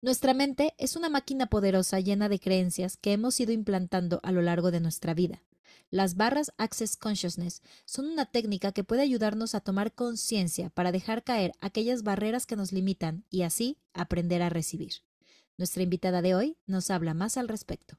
Nuestra mente es una máquina poderosa llena de creencias que hemos ido implantando a lo largo de nuestra vida. Las barras Access Consciousness son una técnica que puede ayudarnos a tomar conciencia para dejar caer aquellas barreras que nos limitan y así aprender a recibir. Nuestra invitada de hoy nos habla más al respecto.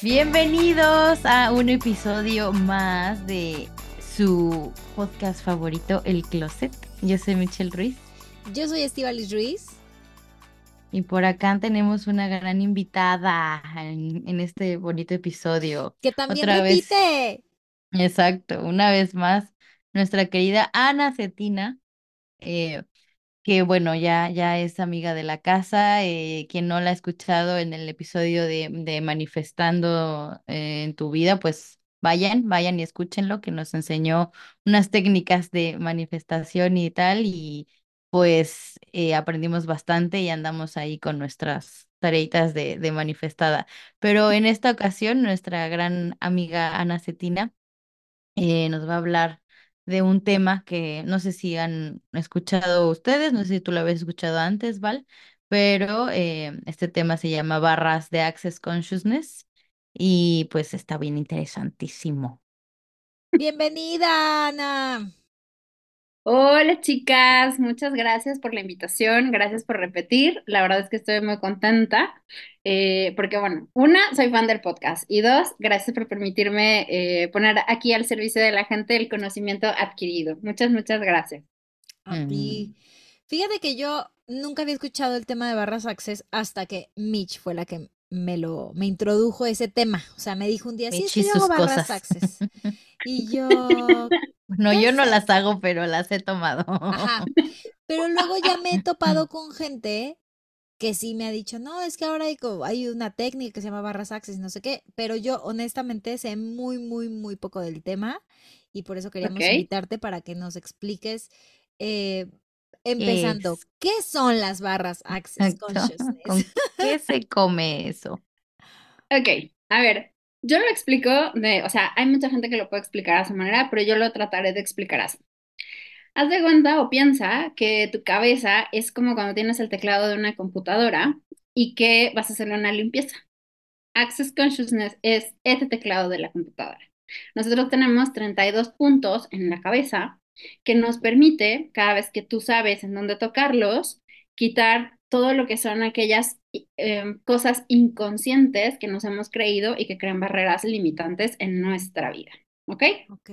Bienvenidos a un episodio más de su podcast favorito, El Closet. Yo soy Michelle Ruiz Yo soy Estivalis Ruiz. y por acá tenemos una gran invitada en, en este bonito episodio. Que también Otra vez. repite. Exacto, una vez más, nuestra querida Ana Cetina, eh, que bueno, ya, ya es amiga de la casa, eh, quien no la ha escuchado en el episodio de, de Manifestando eh, en tu vida, pues vayan, vayan y escúchenlo, que nos enseñó unas técnicas de manifestación y tal, y pues eh, aprendimos bastante y andamos ahí con nuestras tareitas de, de manifestada. Pero en esta ocasión, nuestra gran amiga Ana Cetina nos va a hablar de un tema que no sé si han escuchado ustedes, no sé si tú lo habías escuchado antes, Val, pero eh, este tema se llama barras de Access Consciousness y pues está bien interesantísimo. Bienvenida, Ana. Hola chicas, muchas gracias por la invitación, gracias por repetir. La verdad es que estoy muy contenta eh, porque, bueno, una, soy fan del podcast y dos, gracias por permitirme eh, poner aquí al servicio de la gente el conocimiento adquirido. Muchas, muchas gracias. A ti. Fíjate que yo nunca había escuchado el tema de barras access hasta que Mitch fue la que me lo me introdujo ese tema. O sea, me dijo un día, sí, Mitch que y yo hago sus barras cosas. access. Y yo, No, ¿qué yo no las hago, pero las he tomado. Ajá. Pero luego ya me he topado con gente que sí me ha dicho, no, es que ahora hay, una técnica que se llama barras access y no sé qué, pero yo honestamente sé muy, muy, muy poco del tema y por eso queríamos invitarte para que nos expliques, eh, ¿Qué empezando, es? ¿qué son las barras access consciousness? ¿Con qué se come eso? Ok, a ver, yo lo explico de, o sea, hay mucha gente que lo puede explicar a su manera, pero yo lo trataré de explicar así. Haz de cuenta o piensa que tu cabeza es como cuando tienes el teclado de una computadora y que vas a hacerle una limpieza. Access Consciousness es este teclado de la computadora. Nosotros tenemos 32 puntos en la cabeza que nos permite, cada vez que tú sabes en dónde tocarlos, quitar todo lo que son aquellas eh, cosas inconscientes que nos hemos creído y que crean barreras limitantes en nuestra vida. ¿Ok? Ok.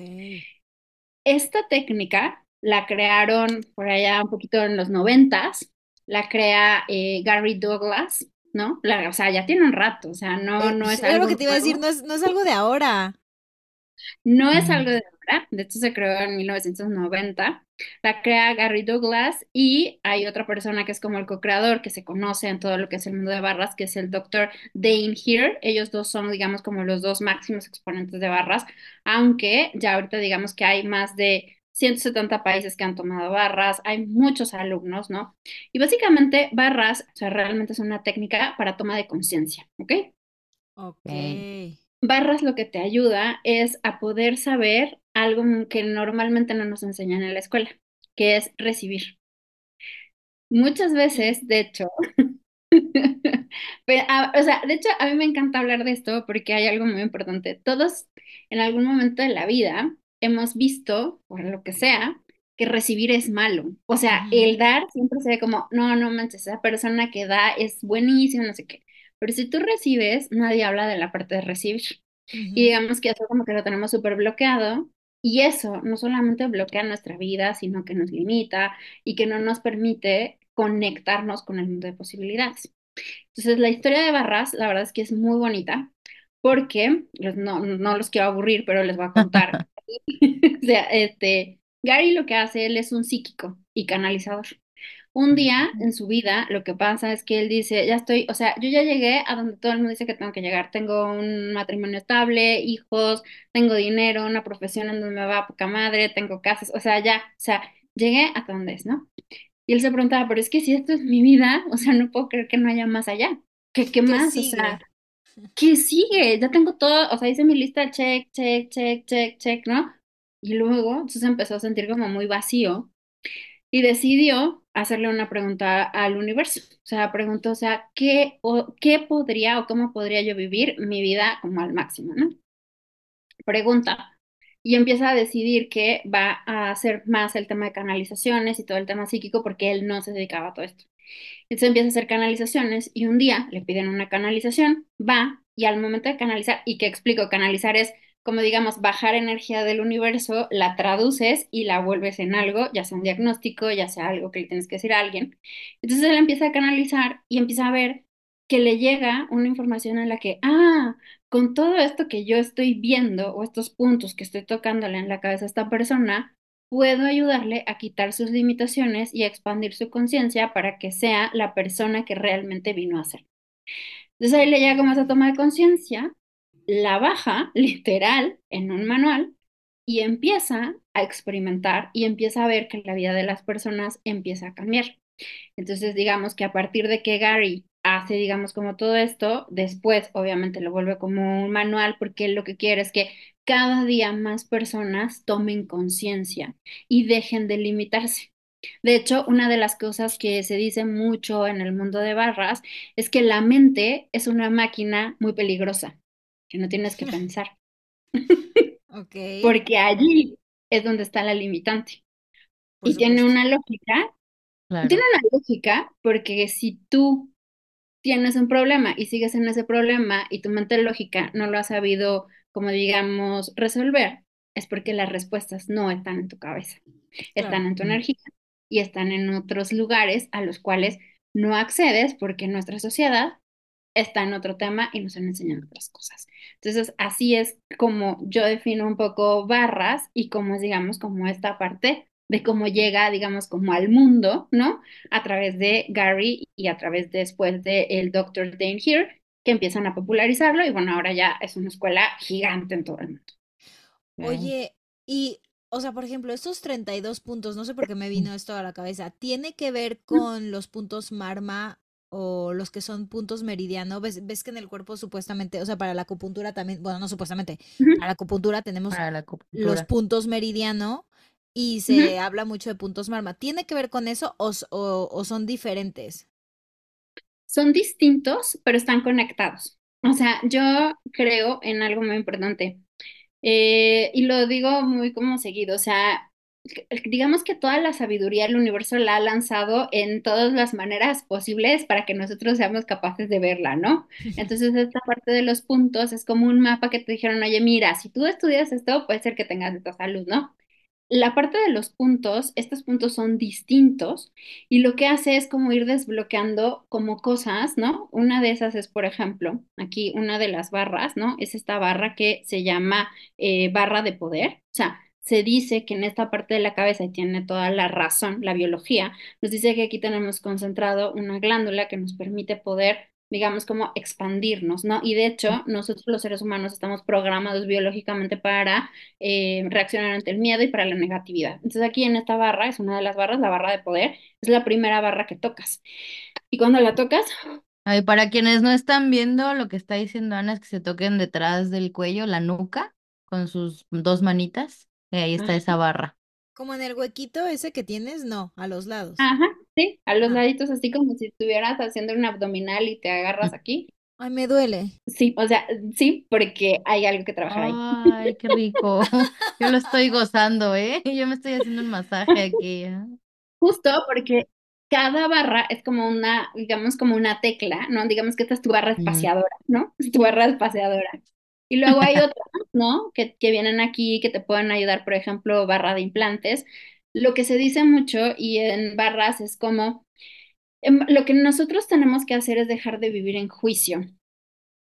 Esta técnica la crearon por allá un poquito en los noventas, la crea eh, Gary Douglas, ¿no? La- o sea, ya tiene un rato, o sea, no, Eh, no es era lo algo que te iba a decir, no es, no es algo de ahora. No es algo de ahora, de hecho se creó en 1990. La crea Gary Douglas y hay otra persona que es como el co-creador que se conoce en todo lo que es el mundo de barras, que es el Dr. Dane Here. Ellos dos son, digamos, como los dos máximos exponentes de barras, aunque ya ahorita digamos que hay más de 170 países que han tomado barras, hay muchos alumnos, ¿no? Y básicamente barras, o sea, realmente es una técnica para toma de conciencia, ¿ok? Ok. Barras lo que te ayuda es a poder saber algo que normalmente no nos enseñan en la escuela, que es recibir. Muchas veces, de hecho, pe- a- o sea, de hecho, a mí me encanta hablar de esto porque hay algo muy importante. Todos en algún momento de la vida hemos visto, por lo que sea, que recibir es malo. O sea, el dar siempre se ve como, no, no manches, esa persona que da es buenísima, no sé qué. Pero si tú recibes, nadie habla de la parte de recibir. Y digamos que eso como que lo tenemos súper bloqueado. Y eso no solamente bloquea nuestra vida, sino que nos limita y que no nos permite conectarnos con el mundo de posibilidades. Entonces, la historia de Barras, la verdad es que es muy bonita, porque los- no, no los quiero aburrir, pero les voy a contar. O sea, este, Gary lo que hace, él es un psíquico y canalizador. Un día en su vida lo que pasa es que él dice, ya estoy, o sea, yo ya llegué a donde todo el mundo dice que tengo que llegar. Tengo un matrimonio estable, hijos, tengo dinero, una profesión en donde me va a poca madre, tengo casas, o sea, ya, o sea, llegué hasta donde es, ¿no? Y él se preguntaba, pero es que si esto es mi vida, o sea, no puedo creer que no haya más allá. ¿Qué, qué más? O sea, ¿qué sigue? Ya tengo todo, o sea, hice mi lista, check, check, check, check, check, ¿no? Y luego, entonces empezó a sentir como muy vacío y decidió hacerle una pregunta al universo. O sea, preguntó, o sea, ¿qué, o, ¿qué podría o cómo podría yo vivir mi vida como al máximo, ¿no? Pregunta. Y empieza a decidir que va a hacer más el tema de canalizaciones y todo el tema psíquico porque él no se dedicaba a todo esto. Entonces empieza a hacer canalizaciones y un día le piden una canalización, va y al momento de canalizar, y que explico, canalizar es como digamos, bajar energía del universo, la traduces y la vuelves en algo, ya sea un diagnóstico, ya sea algo que le tienes que decir a alguien. Entonces él empieza a canalizar y empieza a ver que le llega una información en la que, ah, con todo esto que yo estoy viendo o estos puntos que estoy tocándole en la cabeza a esta persona, puedo ayudarle a quitar sus limitaciones y a expandir su conciencia para que sea la persona que realmente vino a ser. Entonces ahí le llega como esa toma de conciencia la baja literal en un manual y empieza a experimentar y empieza a ver que la vida de las personas empieza a cambiar. Entonces, digamos que a partir de que Gary hace, digamos, como todo esto, después obviamente lo vuelve como un manual porque lo que quiere es que cada día más personas tomen conciencia y dejen de limitarse. De hecho, una de las cosas que se dice mucho en el mundo de barras es que la mente es una máquina muy peligrosa que no tienes que pensar. Ok. Porque allí es donde está la limitante. y tiene una lógica. Tiene una lógica porque si tú tienes un problema y sigues en ese problema y tu mente lógica no lo ha sabido, como digamos, resolver, es porque las respuestas no están en tu cabeza, están en tu energía y están en otros lugares a los cuales no accedes porque nuestra sociedad está en otro tema y nos han enseñado otras cosas. Entonces, así es como yo defino un poco barras y cómo es, digamos, como esta parte de cómo llega, digamos, como al mundo, ¿no? A través de Gary y a través después de el Dr. Dane Here, que empiezan a popularizarlo y bueno, ahora ya es una escuela gigante en todo el mundo. Oye, y, o sea, por ejemplo, estos 32 puntos, no sé por qué me vino esto a la cabeza, ¿tiene que ver con los puntos Marma o los que son puntos meridianos, ves, ves que en el cuerpo supuestamente, o sea, para la acupuntura también, bueno, no supuestamente, para la acupuntura tenemos los puntos meridiano y se habla mucho de puntos marma. ¿Tiene que ver con eso o, o, son diferentes? Son distintos, pero están conectados. O sea, yo creo en algo muy importante. Eh, y lo digo muy como seguido, o sea, digamos que toda la sabiduría del universo la ha lanzado en todas las maneras posibles para que nosotros seamos capaces de verla, ¿no? Entonces, esta parte de los puntos es como un mapa que te dijeron, oye, mira, si tú estudias esto, puede ser que tengas esta salud, ¿no? La parte de los puntos, estos puntos son distintos y lo que hace es como ir desbloqueando como cosas, ¿no? Una de esas es, por ejemplo, aquí una de las barras, ¿no? Es esta barra que se llama eh, barra de poder. O sea, se dice que en esta parte de la cabeza, y tiene toda la razón, la biología, nos dice que aquí tenemos concentrado una glándula que nos permite poder, digamos, como expandirnos, ¿no? Y de hecho, nosotros los seres humanos estamos programados biológicamente para eh, reaccionar ante el miedo y para la negatividad. Entonces aquí en esta barra, es una de las barras, la barra de poder, es la primera barra que tocas. Y cuando la tocas... Ay, para quienes no están viendo, lo que está diciendo Ana es que se toquen detrás del cuello, la nuca, con sus dos manitas ahí está esa barra. Como en el huequito ese que tienes, no, a los lados. Ajá, sí, a los ah. laditos, así como si estuvieras haciendo un abdominal y te agarras mm. aquí. Ay, me duele. Sí, o sea, sí, porque hay algo que trabajar ahí. Ay, qué rico. Yo lo estoy gozando, ¿eh? Yo me estoy haciendo un masaje aquí. ¿eh? Justo porque cada barra es como una, digamos, como una tecla, ¿no? Digamos que esta es tu barra espaciadora, ¿no? Es tu barra espaciadora. Y luego hay otras, ¿no? Que, que vienen aquí, que te pueden ayudar, por ejemplo, barra de implantes. Lo que se dice mucho y en barras es como, em, lo que nosotros tenemos que hacer es dejar de vivir en juicio.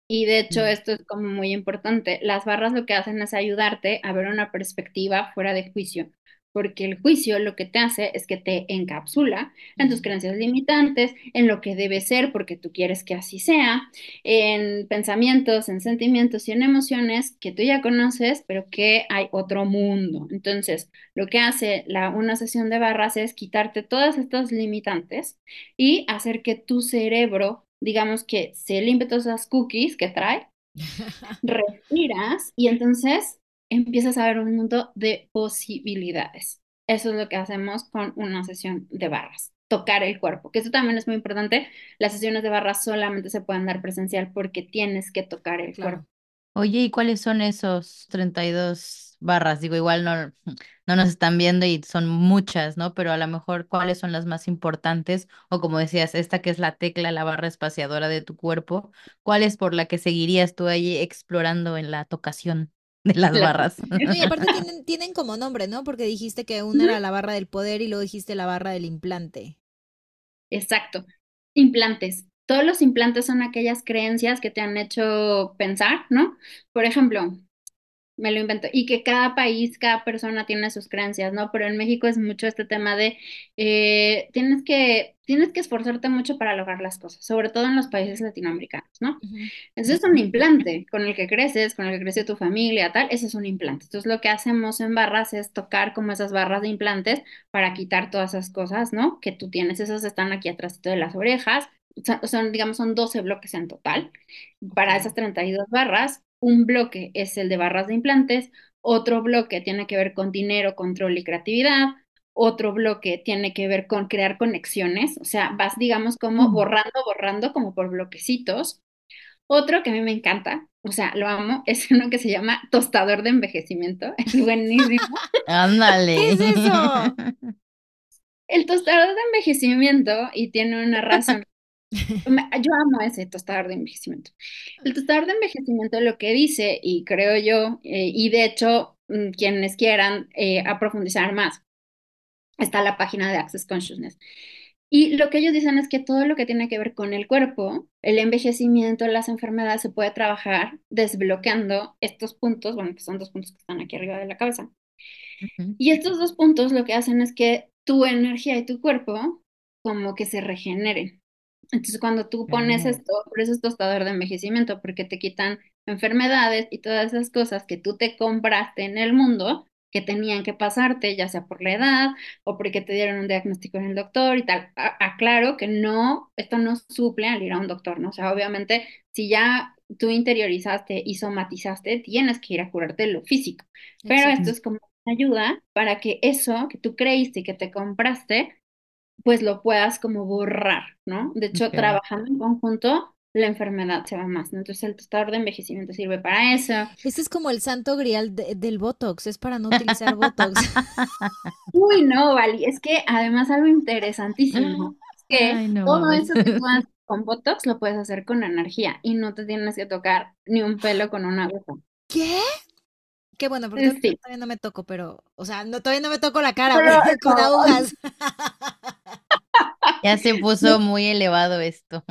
Y de hecho, mm. esto es como muy importante. Las barras lo que hacen es ayudarte a ver una perspectiva fuera de juicio. Porque el juicio lo que te hace es que te encapsula en tus creencias limitantes, en lo que debe ser porque tú quieres que así sea, en pensamientos, en sentimientos y en emociones que tú ya conoces, pero que hay otro mundo. Entonces, lo que hace la, una sesión de barras es quitarte todas estas limitantes y hacer que tu cerebro, digamos que se limpie todas esas cookies que trae, respiras y entonces empiezas a ver un mundo de posibilidades. Eso es lo que hacemos con una sesión de barras, tocar el cuerpo, que eso también es muy importante. Las sesiones de barras solamente se pueden dar presencial porque tienes que tocar el cuerpo. Oye, ¿y cuáles son esos 32 barras? Digo, igual no, no nos están viendo y son muchas, ¿no? Pero a lo mejor, ¿cuáles son las más importantes? O como decías, esta que es la tecla, la barra espaciadora de tu cuerpo, ¿cuál es por la que seguirías tú ahí explorando en la tocación? de las barras. y aparte tienen, tienen como nombre, ¿no? Porque dijiste que una era la barra del poder y luego dijiste la barra del implante. Exacto. Implantes. Todos los implantes son aquellas creencias que te han hecho pensar, ¿no? Por ejemplo, me lo invento. Y que cada país, cada persona tiene sus creencias, ¿no? Pero en México es mucho este tema de eh, tienes que, tienes que esforzarte mucho para lograr las cosas, sobre todo en los países latinoamericanos, ¿no? Ese es un implante con el que creces, con el que creció tu familia, tal, ese es un implante. Entonces lo que hacemos en barras es tocar como esas barras de implantes para quitar todas esas cosas, ¿no? Que tú tienes, esas están aquí atrás de las orejas, son, digamos, son 12 bloques en total. Para esas 32 barras, un bloque es el de barras de implantes, otro bloque tiene que ver con dinero, control y creatividad, otro bloque tiene que ver con crear conexiones, o sea, vas, digamos, como borrando, borrando, como por bloquecitos. Otro que a mí me encanta, o sea, lo amo, es uno que se llama tostador de envejecimiento. Es buenísimo. Ándale. ¿Qué es eso? El tostador de envejecimiento, y tiene una razón yo amo ese tostador de envejecimiento. El tostador de envejecimiento lo que dice, y creo yo, eh, y de hecho, mm, quienes quieran eh, a profundizar más, está la página de Access Consciousness. Y lo que ellos dicen es que todo lo que tiene que ver con el cuerpo, el envejecimiento, las enfermedades, se puede trabajar desbloqueando estos puntos, bueno, que son dos puntos que están aquí arriba de la cabeza. Y estos dos puntos lo que hacen es que tu energía y tu cuerpo como que se regeneren. Entonces, cuando tú pones esto, por eso es tostador de envejecimiento, porque te quitan enfermedades y todas esas cosas que tú te compraste en el mundo que tenían que pasarte, ya sea por la edad o porque te dieron un diagnóstico en el doctor y tal. aclaro que no, esto no suple al ir a un doctor, ¿no? O sea, obviamente, si ya tú interiorizaste y somatizaste, tienes que ir a curarte lo físico. Pero esto es como una ayuda para que eso que tú creíste y que te compraste pues lo puedas como borrar, ¿no? De hecho, trabajando en conjunto, la enfermedad se va más, ¿no? Entonces el tostador de envejecimiento sirve para eso. Este es como el santo grial del Botox, es para no utilizar Botox. Uy, no, Vali, es que además algo interesantísimo, es que todo eso que tú haces con Botox lo puedes hacer con energía y no te tienes que tocar ni un pelo con una aguja. ¿Qué? Qué bueno, porque todavía no me toco, pero, o sea, no, todavía no me toco la cara pero, con agujas. Ya se puso muy elevado esto.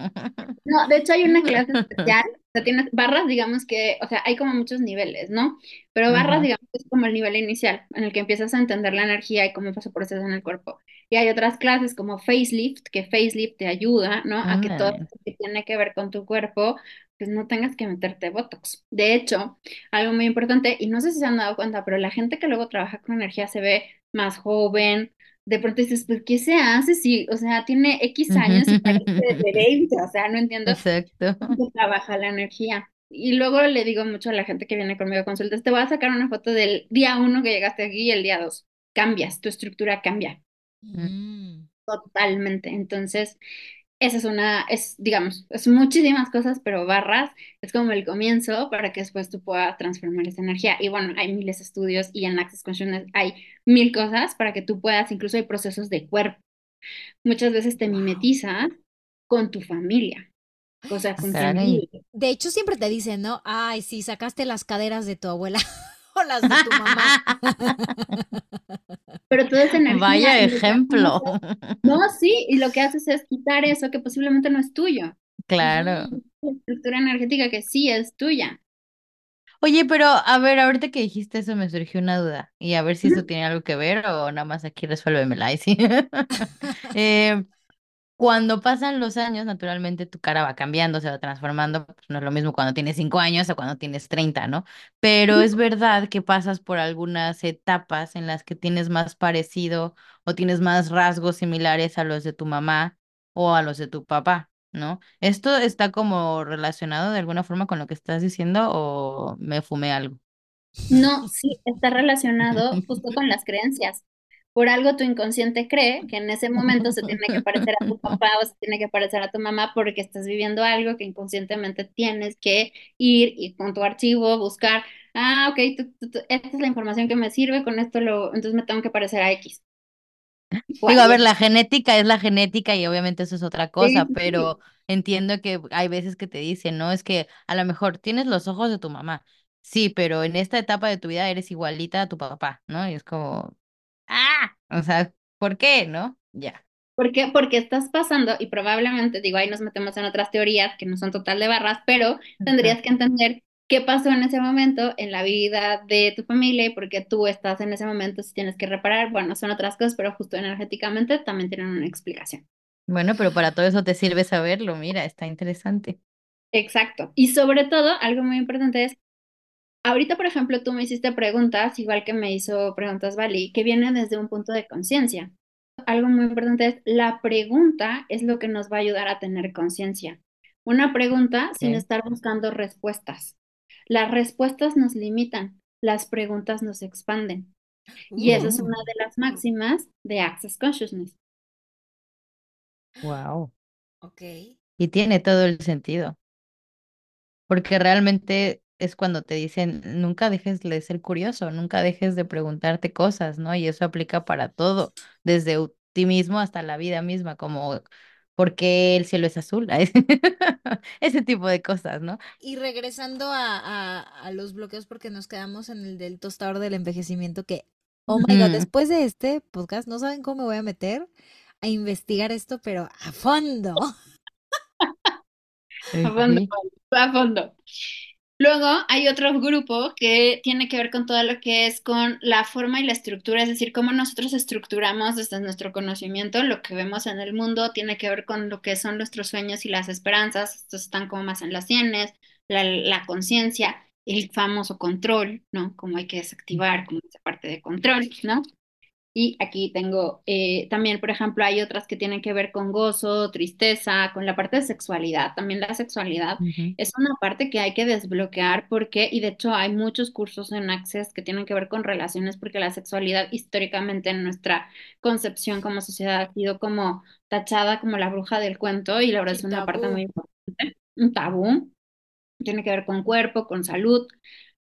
No, de hecho hay una clase especial, o sea, tienes barras, digamos que, o sea, hay como muchos niveles, ¿no? Pero barras, digamos, es como el nivel inicial, en el que empiezas a entender la energía y cómo pasa por eso en el cuerpo. Y hay otras clases como facelift, que facelift te ayuda, ¿no? A que todo lo que tiene que ver con tu cuerpo, pues no tengas que meterte botox. De hecho, algo muy importante, y no sé si se han dado cuenta, pero la gente que luego trabaja con energía se ve más joven, de pronto dices, pues, ¿qué se hace si, o sea, tiene X años y parece de 20? O sea, no entiendo Exacto. cómo trabaja la energía. Y luego le digo mucho a la gente que viene conmigo a consultas, te voy a sacar una foto del día uno que llegaste aquí y el día dos. Cambias, tu estructura cambia. Mm. Totalmente. Entonces, esa es una, es, digamos, es muchísimas cosas, pero barras es como el comienzo para que después tú puedas transformar esa energía. Y bueno, hay miles de estudios y en Access Consciousness hay mil cosas para que tú puedas, incluso hay procesos de cuerpo. Muchas veces te mimetizas con tu familia. O sea, con tu familia. De hecho, siempre te dicen, ¿no? Ay, sí, sacaste las caderas de tu abuela o las de tu mamá. pero todo es energía. Vaya ejemplo. No, sí, y lo que haces es quitar eso que posiblemente no es tuyo. Claro. La estructura energética que sí es tuya. Oye, pero a ver, ahorita que dijiste eso me surgió una duda y a ver si eso tiene algo que ver o nada más aquí resuélvemela. Sí. Eh, cuando pasan los años, naturalmente tu cara va cambiando, se va transformando. pues, no es lo mismo cuando tienes cinco años o cuando tienes 30, ¿no? Pero es verdad que pasas por algunas etapas en las que tienes más parecido o tienes más rasgos similares a los de tu mamá o a los de tu papá, ¿no? ¿Esto está como relacionado de alguna forma con lo que estás diciendo o me fumé algo? No, sí, está relacionado justo con las creencias. Por algo tu inconsciente cree que en ese momento se tiene que parecer a tu papá o se tiene que parecer a tu mamá porque estás viviendo algo que inconscientemente tienes que ir y con tu archivo buscar, ah, ok, tú- tú- tú- esta es la información que me sirve, con esto lo, entonces me tengo que parecer a X Digo, a ver, la genética es la genética y obviamente eso es otra cosa, sí. pero entiendo que hay veces que te dicen, ¿no? Es que a lo mejor tienes los ojos de tu mamá, sí, pero en esta etapa de tu vida eres igualita a tu papá, ¿no? Y es como, ah, o sea, ¿por qué, no? Ya. ¿Por qué? Porque estás pasando, y probablemente, digo, ahí nos metemos en otras teorías que no son total de barras, pero tendrías que entender qué pasó en ese momento en la vida de tu familia y por qué tú estás en ese momento si tienes que reparar. Bueno, son otras cosas, pero justo energéticamente también tienen una explicación. Bueno, pero para todo eso te sirve saberlo, mira, está interesante. Exacto. Y sobre todo, algo muy importante es, ahorita, por ejemplo, tú me hiciste preguntas, igual que me hizo preguntas Vali, que vienen desde un punto de conciencia. algo muy importante es la pregunta es lo que nos va a ayudar a tener conciencia. Una pregunta sin estar buscando respuestas. Las respuestas nos limitan, las preguntas nos expanden. Y esa es una de las máximas de Access Consciousness. Wow. ok. Y tiene todo el sentido. Porque realmente es cuando te dicen, nunca dejes de ser curioso, nunca dejes de preguntarte cosas, ¿no? Y eso aplica para todo, desde ti mismo hasta la vida misma, como ¿por qué el cielo es azul? Ese tipo de cosas, ¿no? Y regresando a, a, a los bloqueos, porque nos quedamos en el del tostador del envejecimiento, que, oh my God, después de este podcast, no saben cómo me voy a meter a investigar esto, pero a fondo. A fondo, a fondo. Luego hay otro grupo que tiene que ver con todo lo que es con la forma y la estructura, es decir, cómo nosotros estructuramos desde nuestro conocimiento lo que vemos en el mundo, tiene que ver con lo que son nuestros sueños y las esperanzas, estos están como más en las sienes, la, conciencia, el famoso control, ¿no? Cómo hay que desactivar, como esa parte de control, ¿no? Y aquí tengo eh, también, por ejemplo, hay otras que tienen que ver con gozo, tristeza, con la parte de sexualidad. También la sexualidad es una parte que hay que desbloquear porque, y de hecho hay muchos cursos en Access que tienen que ver con relaciones porque la sexualidad históricamente en nuestra concepción como sociedad ha sido como tachada como la bruja del cuento y la verdad es una parte muy importante, un tabú tiene que ver con cuerpo, con salud.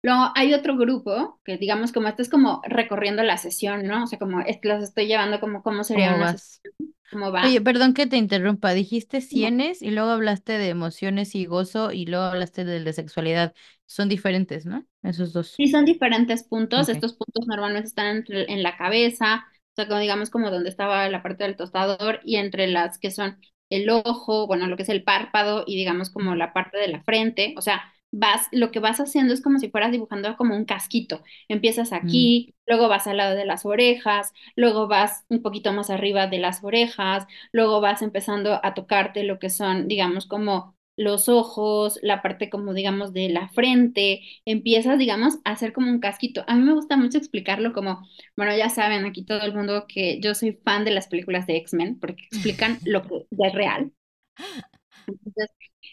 Luego hay otro grupo que digamos como este es como recorriendo la sesión, ¿no? O sea, como es- los estoy llevando como cómo sería ¿Cómo una sesión, vas? cómo Oye, va. perdón que te interrumpa. Dijiste No. cienes y luego hablaste de emociones y gozo y luego hablaste de la sexualidad. Son diferentes, ¿no? Esos dos. Sí, son diferentes puntos. Estos puntos normalmente están entre- en la cabeza, o sea, como digamos como donde estaba la parte del tostador y entre las que son el ojo, bueno, lo que es el párpado y digamos como la parte de la frente. O sea, vas, lo que vas haciendo es como si fueras dibujando como un casquito. Empiezas Mm, aquí, luego vas al lado de las orejas, luego vas un poquito más arriba de las orejas, luego vas empezando a tocarte lo que son, digamos, como los ojos, la parte como digamos de la frente empiezas, digamos, a hacer como un casquito. A mí me gusta mucho explicarlo como, bueno, ya saben aquí todo el mundo que yo soy fan de las películas de X-Men porque explican lo que ya es real. Entonces,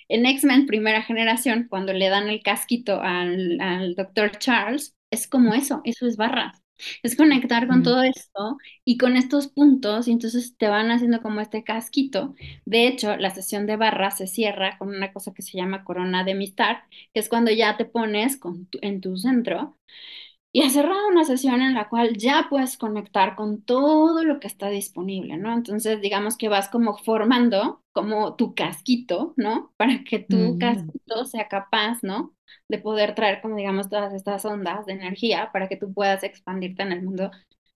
en X-Men primera generación, cuando le dan el casquito al, al doctor Charles, es como eso, eso es barras. Es conectar con mm, todo esto y con estos puntos, y entonces te van haciendo como este casquito. De hecho, la sesión de barras se cierra con una cosa que se llama corona de amistad, que es cuando ya te pones con tu- en tu centro y has cerrado una sesión en la cual ya puedes conectar con todo lo que está disponible, ¿no? Entonces, digamos que vas como formando como tu casquito, ¿no? Para que tu mm. casquito sea capaz, ¿no? De poder traer como, digamos, todas estas ondas de energía para que tú puedas expandirte en el mundo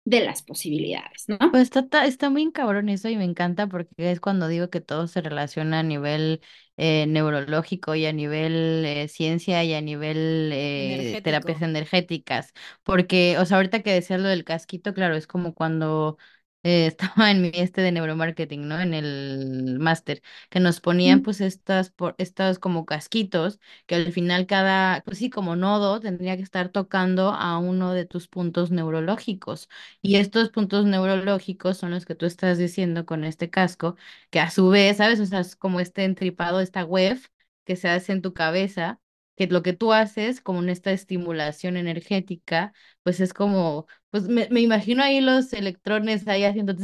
de las posibilidades, ¿no? Pues está, está, está muy cabrón eso y me encanta porque es cuando digo que todo se relaciona a nivel eh, neurológico y a nivel eh, ciencia y a nivel eh, terapias energéticas. Porque, o sea, ahorita que decías lo del casquito, claro, es como cuando eh, estaba en mi este de neuromarketing, ¿no? En el máster, que nos ponían pues estas, por, estos como casquitos, que al final cada, pues sí, como nodo tendría que estar tocando a uno de tus puntos neurológicos. Y estos puntos neurológicos son los que tú estás diciendo con este casco, que a su vez, ¿sabes? O sea, es como este entripado, esta web que se hace en tu cabeza, que lo que tú haces, como en esta estimulación energética, pues es como, pues me, me imagino ahí los electrones ahí haciendo,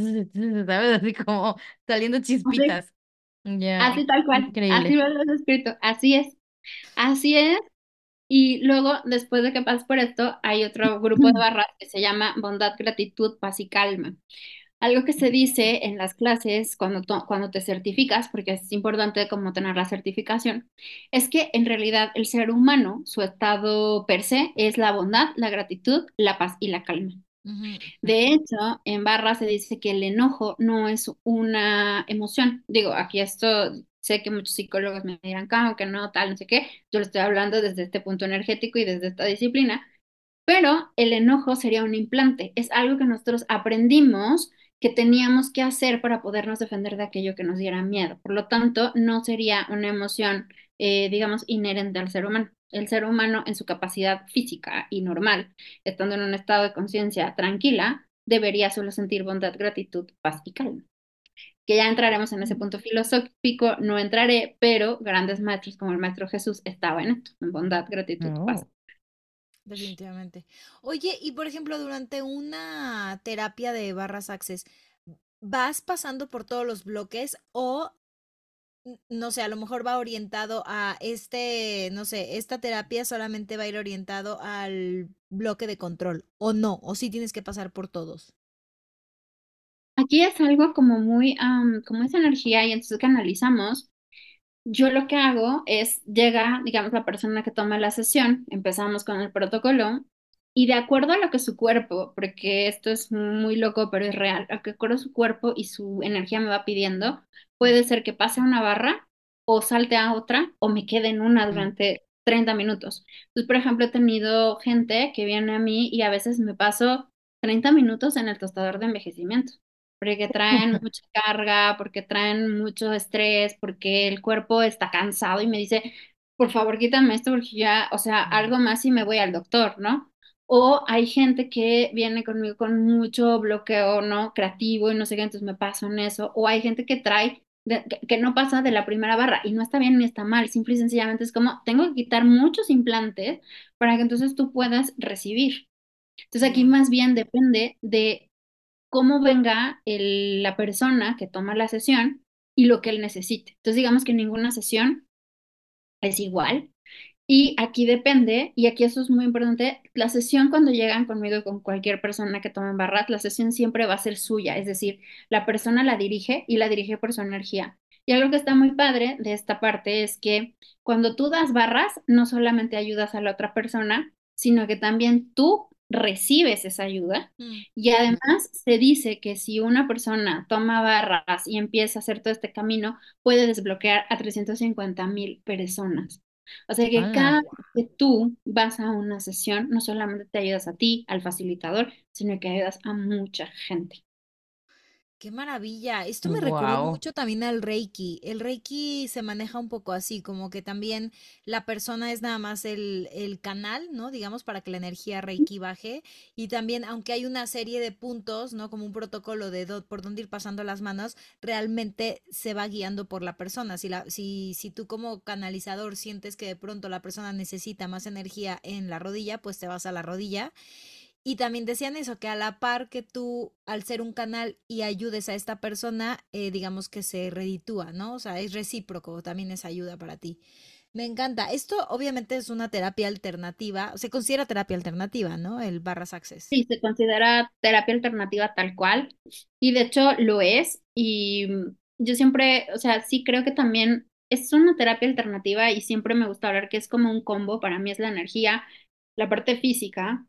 ¿sabes? Así como saliendo Así, chispitas. Ya, así tal cual, así increíble. lo has escrito, así es, así es. Y luego, después de que pasas por esto, hay otro grupo de barras que se llama bondad, gratitud, paz y calma. Algo que se dice en las clases cuando, cuando te certificas, porque es importante como tener la certificación, es que en realidad el ser humano, su estado per se, es la bondad, la gratitud, la paz y la calma. De hecho, en barra se dice que el enojo no es una emoción. Digo, aquí esto, sé que muchos psicólogos me dirán, "Cómo que no, tal, no sé qué. Yo lo estoy hablando desde este punto energético y desde esta disciplina, pero el enojo sería un implante. Es algo que nosotros aprendimos que teníamos que hacer para podernos defender de aquello que nos diera miedo. Por lo tanto, no sería una emoción, eh, digamos, inherente al ser humano. El ser humano en su capacidad física y normal, estando en un estado de conciencia tranquila, debería solo sentir bondad, gratitud, paz y calma. Que ya entraremos en ese punto filosófico, no entraré, pero grandes maestros como el maestro Jesús estaban en esto, en bondad, gratitud, paz. Definitivamente. Oye, y por ejemplo, durante una terapia de barras access, ¿vas pasando por todos los bloques o, no sé, a lo mejor va orientado a este, no sé, esta terapia solamente va a ir orientado al bloque de control o no, o sí tienes que pasar por todos? Aquí es algo como muy, am, como esa energía y entonces que analizamos. Yo lo que hago es, llega, digamos, la persona que toma la sesión, empezamos con el protocolo y de acuerdo a lo que su cuerpo, porque esto es muy loco, pero es real, a que acuerdo su cuerpo y su energía me va pidiendo, puede ser que pase a una barra o salte a otra o me quede en una durante 30 minutos. Entonces, por ejemplo, he tenido gente que viene a mí y a veces me paso 30 minutos en el tostador de envejecimiento porque traen mucha carga, porque traen mucho estrés, porque el cuerpo está cansado y me dice, por favor, quítame esto porque ya, o sea, algo más y me voy al doctor, ¿no? O hay gente que viene conmigo con mucho bloqueo, ¿no? Creativo y no sé qué, entonces me paso en eso. O hay gente que trae, de- que, que no pasa de la primera barra y no está bien ni está mal, simple y sencillamente es como, tengo que quitar muchos implantes para que entonces tú puedas recibir. Entonces aquí más bien depende de cómo venga la persona que toma la sesión y lo que él necesite. Entonces, digamos que ninguna sesión es igual. Y aquí depende, y aquí eso es muy importante, la sesión cuando llegan conmigo con cualquier persona que tome barras, la sesión siempre va a ser suya, es decir, la persona la dirige y la dirige por su energía. Y algo que está muy padre de esta parte es que cuando tú das barras, no solamente ayudas a la otra persona, sino que también tú recibes esa ayuda. Mm. Y además se dice que si una persona toma barras y empieza a hacer todo este camino, puede desbloquear a 350 mil personas. O sea que Hala. cada vez que tú vas a una sesión, no solamente te ayudas a ti, al facilitador, sino que ayudas a mucha gente. Qué maravilla. Esto me Wow. mucho también al Reiki. El Reiki se maneja un poco así, como que también la persona es nada más el, el canal, ¿no? Digamos, para que la energía Reiki baje. Y también, aunque hay una serie de puntos, ¿no? Como un protocolo de do- por dónde ir pasando las manos, realmente se va guiando por la persona. Si, la, si, si tú como canalizador sientes que de pronto la persona necesita más energía en la rodilla, pues te vas a la rodilla. Y también decían eso, que a la par que tú, al ser un canal y ayudes a esta persona, eh, digamos que se reditúa, ¿no? O sea, es recíproco, también es ayuda para ti. Me encanta. Esto obviamente es una terapia alternativa, se considera terapia alternativa, ¿no? El Barras Access. Sí, se considera terapia alternativa tal cual, y de hecho lo es, y mm, yo siempre, o sea, sí creo que también es una terapia alternativa y siempre me gusta hablar que es como un combo, para mí es la energía, la parte física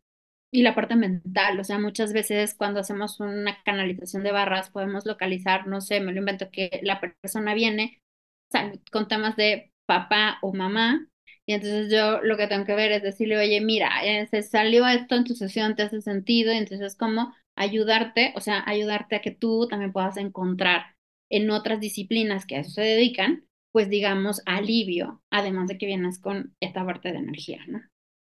y la parte mental, o sea, muchas veces cuando hacemos una canalización de barras podemos localizar, no sé, me lo invento, que la persona viene con temas de papá o mamá, y entonces yo lo que tengo que ver es decirle, oye, mira, eh, se salió esto en tu sesión, te hace sentido, y entonces como ayudarte, o sea, ayudarte a que tú también puedas encontrar en otras disciplinas que a eso se dedican, pues digamos, alivio, además de que vienes con esta parte de energía, ¿no?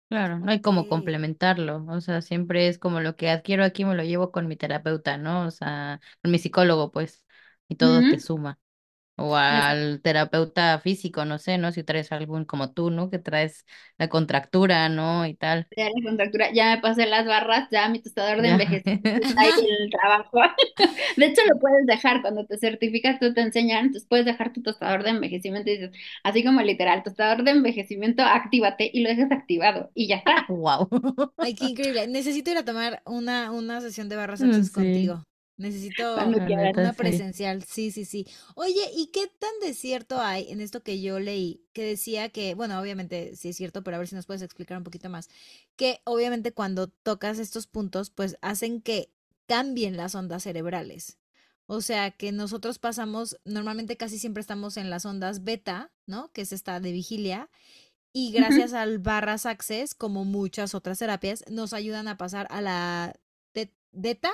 Claro, no hay como complementarlo, o sea, siempre es como lo que adquiero aquí me lo llevo con mi terapeuta, ¿no? O sea, con mi psicólogo, pues, y todo te suma. O al terapeuta físico, no sé, ¿no? Si traes algún como tú, ¿no? Que traes la contractura, ¿no? Y tal. Ya la contractura, ya me pasé las barras, ya mi tostador de envejecimiento está ahí en el trabajo. De hecho, lo puedes dejar cuando te certificas, tú te enseñan, entonces puedes dejar tu tostador de envejecimiento y dices, así como literal, tostador de envejecimiento, actívate y lo dejas activado y ya está. Wow. Ay, qué increíble. Necesito ir a tomar una, una sesión de barras antes contigo. Necesito una presencial, sí, sí, sí. Oye, ¿y qué tan de cierto hay en esto que yo leí? Que decía que, bueno, obviamente sí es cierto, pero a ver si nos puedes explicar un poquito más. Que obviamente cuando tocas estos puntos, pues hacen que cambien las ondas cerebrales. O sea, que nosotros pasamos, normalmente casi siempre estamos en las ondas beta, ¿no? Que es esta de vigilia. Y gracias al Barras Access, como muchas otras terapias, nos ayudan a pasar a la Beta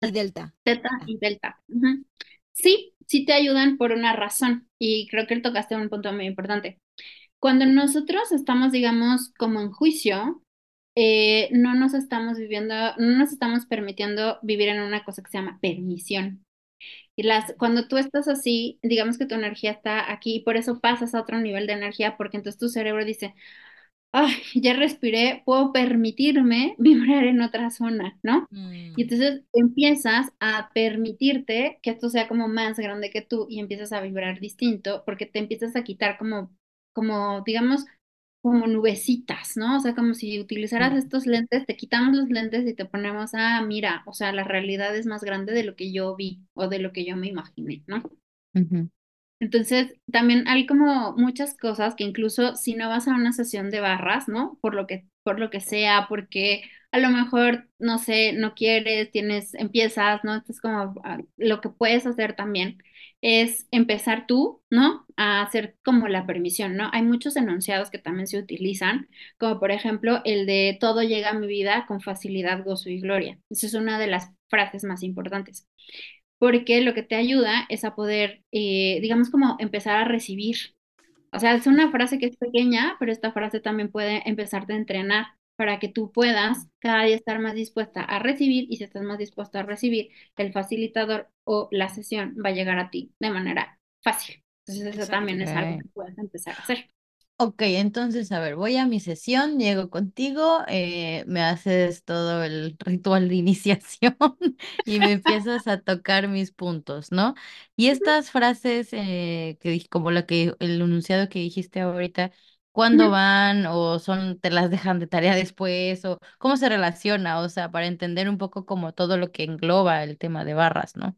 y delta. Teta y delta. Sí, sí te ayudan por una razón y creo que tocaste un punto muy importante. Cuando nosotros estamos, digamos, como en juicio, eh, no nos estamos viviendo, no nos estamos permitiendo vivir en una cosa que se llama permisión. Y las, cuando tú estás así, digamos que tu energía está aquí y por eso pasas a otro nivel de energía, porque entonces tu cerebro dice, ay, ya respiré, puedo permitirme vibrar en otra zona, ¿no? Y mm. entonces empiezas a permitirte que esto sea como más grande que tú y empiezas a vibrar distinto porque te empiezas a quitar como, como, digamos, como nubecitas, ¿no? O sea, como si utilizaras estos lentes, te quitamos los lentes y te ponemos, ah, mira, o sea, la realidad es más grande de lo que yo vi o de lo que yo me imaginé, ¿no? Entonces, también hay como muchas cosas que incluso si no vas a una sesión de barras, ¿no? Por lo que, por lo que sea, porque a lo mejor, no sé, no quieres, tienes, empiezas, ¿no? Esto es como ah, lo que puedes hacer también es empezar tú, ¿no? A hacer como la permisión, ¿no? Hay muchos enunciados que también se utilizan, como por ejemplo el de todo llega a mi vida con facilidad, gozo y gloria. Esa es una de las frases más importantes porque lo que te ayuda es a poder, eh, digamos, como empezar a recibir. O sea, es una frase que es pequeña, pero esta frase también puede empezarte a entrenar para que tú puedas cada día estar más dispuesta a recibir y si estás más dispuesta a recibir, el facilitador o la sesión va a llegar a ti de manera fácil. Entonces eso también es algo que puedes empezar a hacer. Ok, entonces, a ver, voy a mi sesión, llego contigo, eh, me haces todo el ritual de iniciación y me empiezas a tocar mis puntos, ¿no? Y estas frases, eh, que como la que, el enunciado que dijiste ahorita, ¿cuándo van o son, te las dejan de tarea después o cómo se relaciona? O sea, para entender un poco como todo lo que engloba el tema de barras, ¿no?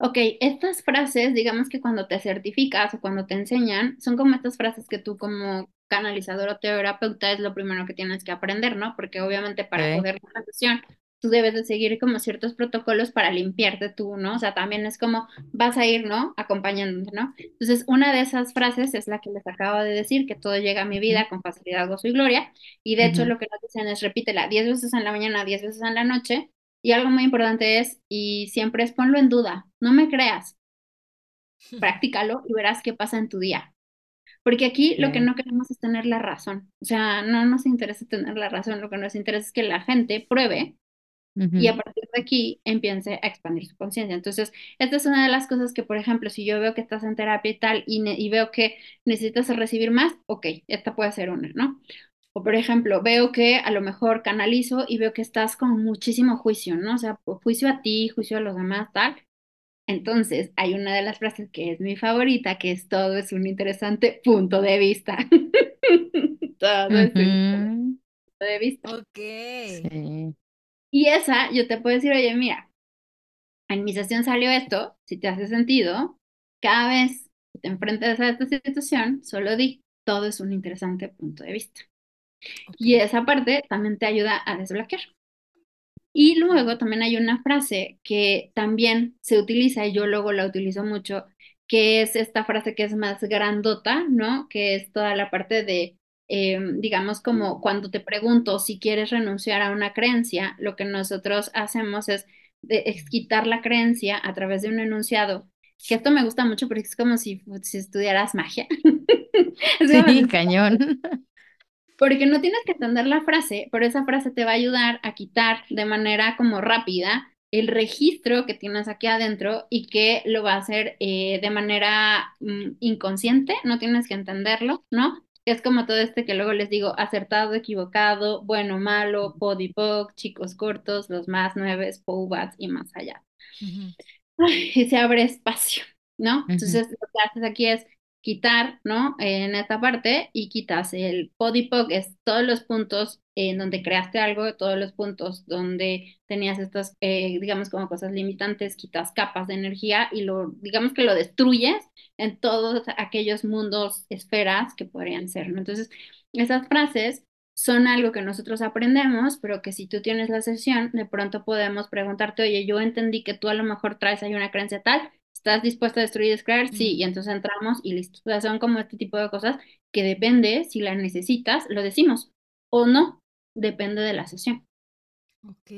Ok, estas frases, digamos que cuando te certificas o cuando te enseñan, son como estas frases que tú como canalizador o terapeuta es lo primero que tienes que aprender, ¿no? Porque obviamente para poder dar la sesión, tú debes de seguir como ciertos protocolos para limpiarte tú, ¿no? O sea, también es como vas a ir, ¿no? Acompañándote, ¿no? Entonces, una de esas frases es la que les acabo de decir, que todo llega a mi vida con facilidad, gozo y gloria. Y de hecho, lo que nos dicen es repítela 10 veces en la mañana, 10 veces en la noche, y algo muy importante es, y siempre es ponlo en duda, no me creas, practícalo y verás qué pasa en tu día. Porque aquí lo que no queremos es tener la razón. O sea, no nos interesa tener la razón, lo que nos interesa es que la gente pruebe y a partir de aquí empiece a expandir su conciencia. Entonces, esta es una de las cosas que, por ejemplo, si yo veo que estás en terapia y tal y, y veo que necesitas recibir más, ok, esta puede ser una, ¿no? O por ejemplo, veo que a lo mejor canalizo y veo que estás con muchísimo juicio, ¿no? O sea, juicio a ti, juicio a los demás, tal. Entonces, hay una de las frases que es mi favorita, que es todo es un interesante punto de vista. todo es un punto de vista. Ok. Y esa, yo te puedo decir, oye, mira, en mi sesión salió esto, si te hace sentido, cada vez que te enfrentas a esta situación, solo di, todo es un interesante punto de vista. Y esa parte también te ayuda a desbloquear. Y luego también hay una frase que también se utiliza, y yo luego la utilizo mucho, que es esta frase que es más grandota, ¿no? Que es toda la parte de, eh, digamos, como cuando te pregunto si quieres renunciar a una creencia, lo que nosotros hacemos es, de, es quitar la creencia a través de un enunciado. Que esto me gusta mucho porque es como si, si estudiaras magia. sí, cañón. Porque no tienes que entender la frase, pero esa frase te va a ayudar a quitar de manera como rápida el registro que tienes aquí adentro y que lo va a hacer eh, de manera mm, inconsciente, no tienes que entenderlo, ¿no? Es como todo este que luego les digo, acertado, equivocado, bueno, malo, podipoc, chicos cortos, los más nueves, poubats y más allá. y se abre espacio, ¿no? Entonces, lo que haces aquí es quitar, ¿no? En esta parte y quitas el podipoc, es todos los puntos en donde creaste algo, todos los puntos donde tenías estas, eh, digamos, como cosas limitantes, quitas capas de energía y lo, digamos que lo destruyes en todos aquellos mundos, esferas que podrían ser, ¿no? Entonces, esas frases son algo que nosotros aprendemos, pero que si tú tienes la sesión, de pronto podemos preguntarte, oye, yo entendí que tú a lo mejor traes ahí una creencia tal, ¿Estás dispuesto a destruir y descrear? Sí, y entonces entramos y listo. O sea, son como este tipo de cosas que depende, si la necesitas, lo decimos o no, depende de la sesión. Ok.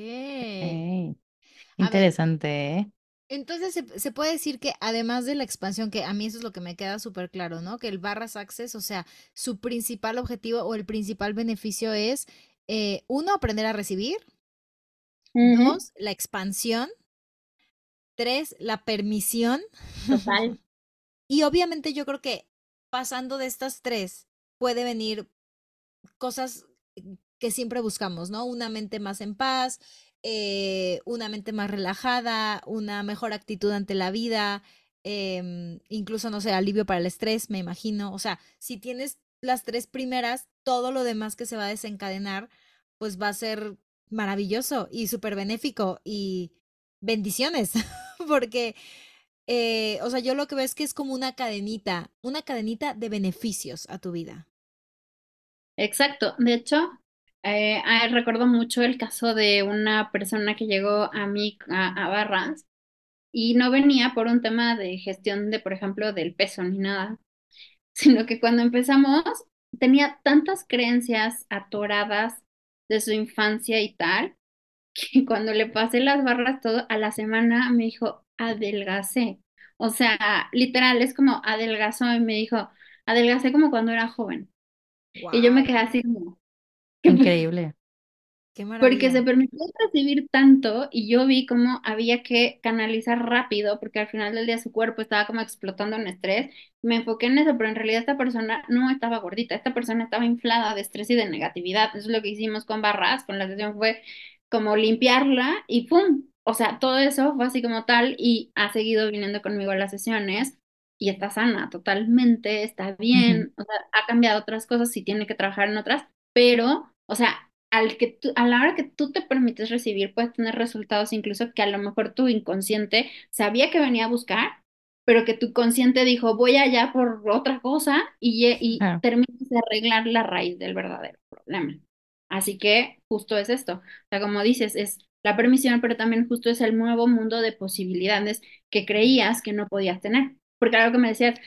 Interesante, ¿eh? Entonces se, puede decir que además de la expansión, que a mí eso es lo que me queda súper claro, ¿no? Que el Barras Access, o sea, su principal objetivo o el principal beneficio es, eh, uno, aprender a recibir, dos, la expansión, Tres, la permisión. Total. y obviamente yo creo que pasando de estas tres puede venir cosas que siempre buscamos, ¿no? Una mente más en paz, eh, una mente más relajada, una mejor actitud ante la vida, em, incluso, no sé, alivio para el estrés, me imagino. O sea, si tienes las tres primeras, todo lo demás que se va a desencadenar, pues va a ser maravilloso y súper benéfico y bendiciones. porque, eh, o sea, yo lo que veo es que es como una cadenita, una cadenita de beneficios a tu vida. Exacto. De hecho, eh, ah, recuerdo mucho el caso de una persona que llegó a mí, a, Barras, y no venía por un tema de gestión de, por ejemplo, del peso ni nada, sino que cuando empezamos tenía tantas creencias atoradas de su infancia y tal, que cuando le pasé las barras todo, a la semana me dijo, adelgacé. O sea, literal, es como adelgazó y me dijo, adelgacé como cuando era joven. Y yo me quedé así como... Increíble. Qué porque se permitió recibir tanto y yo vi cómo había que canalizar rápido, porque al final del día su cuerpo estaba como explotando en estrés. Me enfoqué en eso, pero en realidad esta persona no estaba gordita, esta persona estaba inflada de estrés y de negatividad. Eso es lo que hicimos con Barras, con la sesión fue como limpiarla y ¡pum! O sea, todo eso fue así como tal y ha seguido viniendo conmigo a las sesiones y está sana totalmente, está bien, o sea, ha cambiado otras cosas, sí tiene que trabajar en otras, pero, o sea, al que a la hora que tú te permites recibir, puedes tener resultados incluso que a lo mejor tu inconsciente sabía que venía a buscar, pero que tu consciente dijo, voy allá por otra cosa y, y terminas de arreglar la raíz del verdadero problema. Así que justo es esto. O sea, como dices, es la permisión, pero también justo es el nuevo mundo de posibilidades que creías que no podías tener. Porque algo que me decías,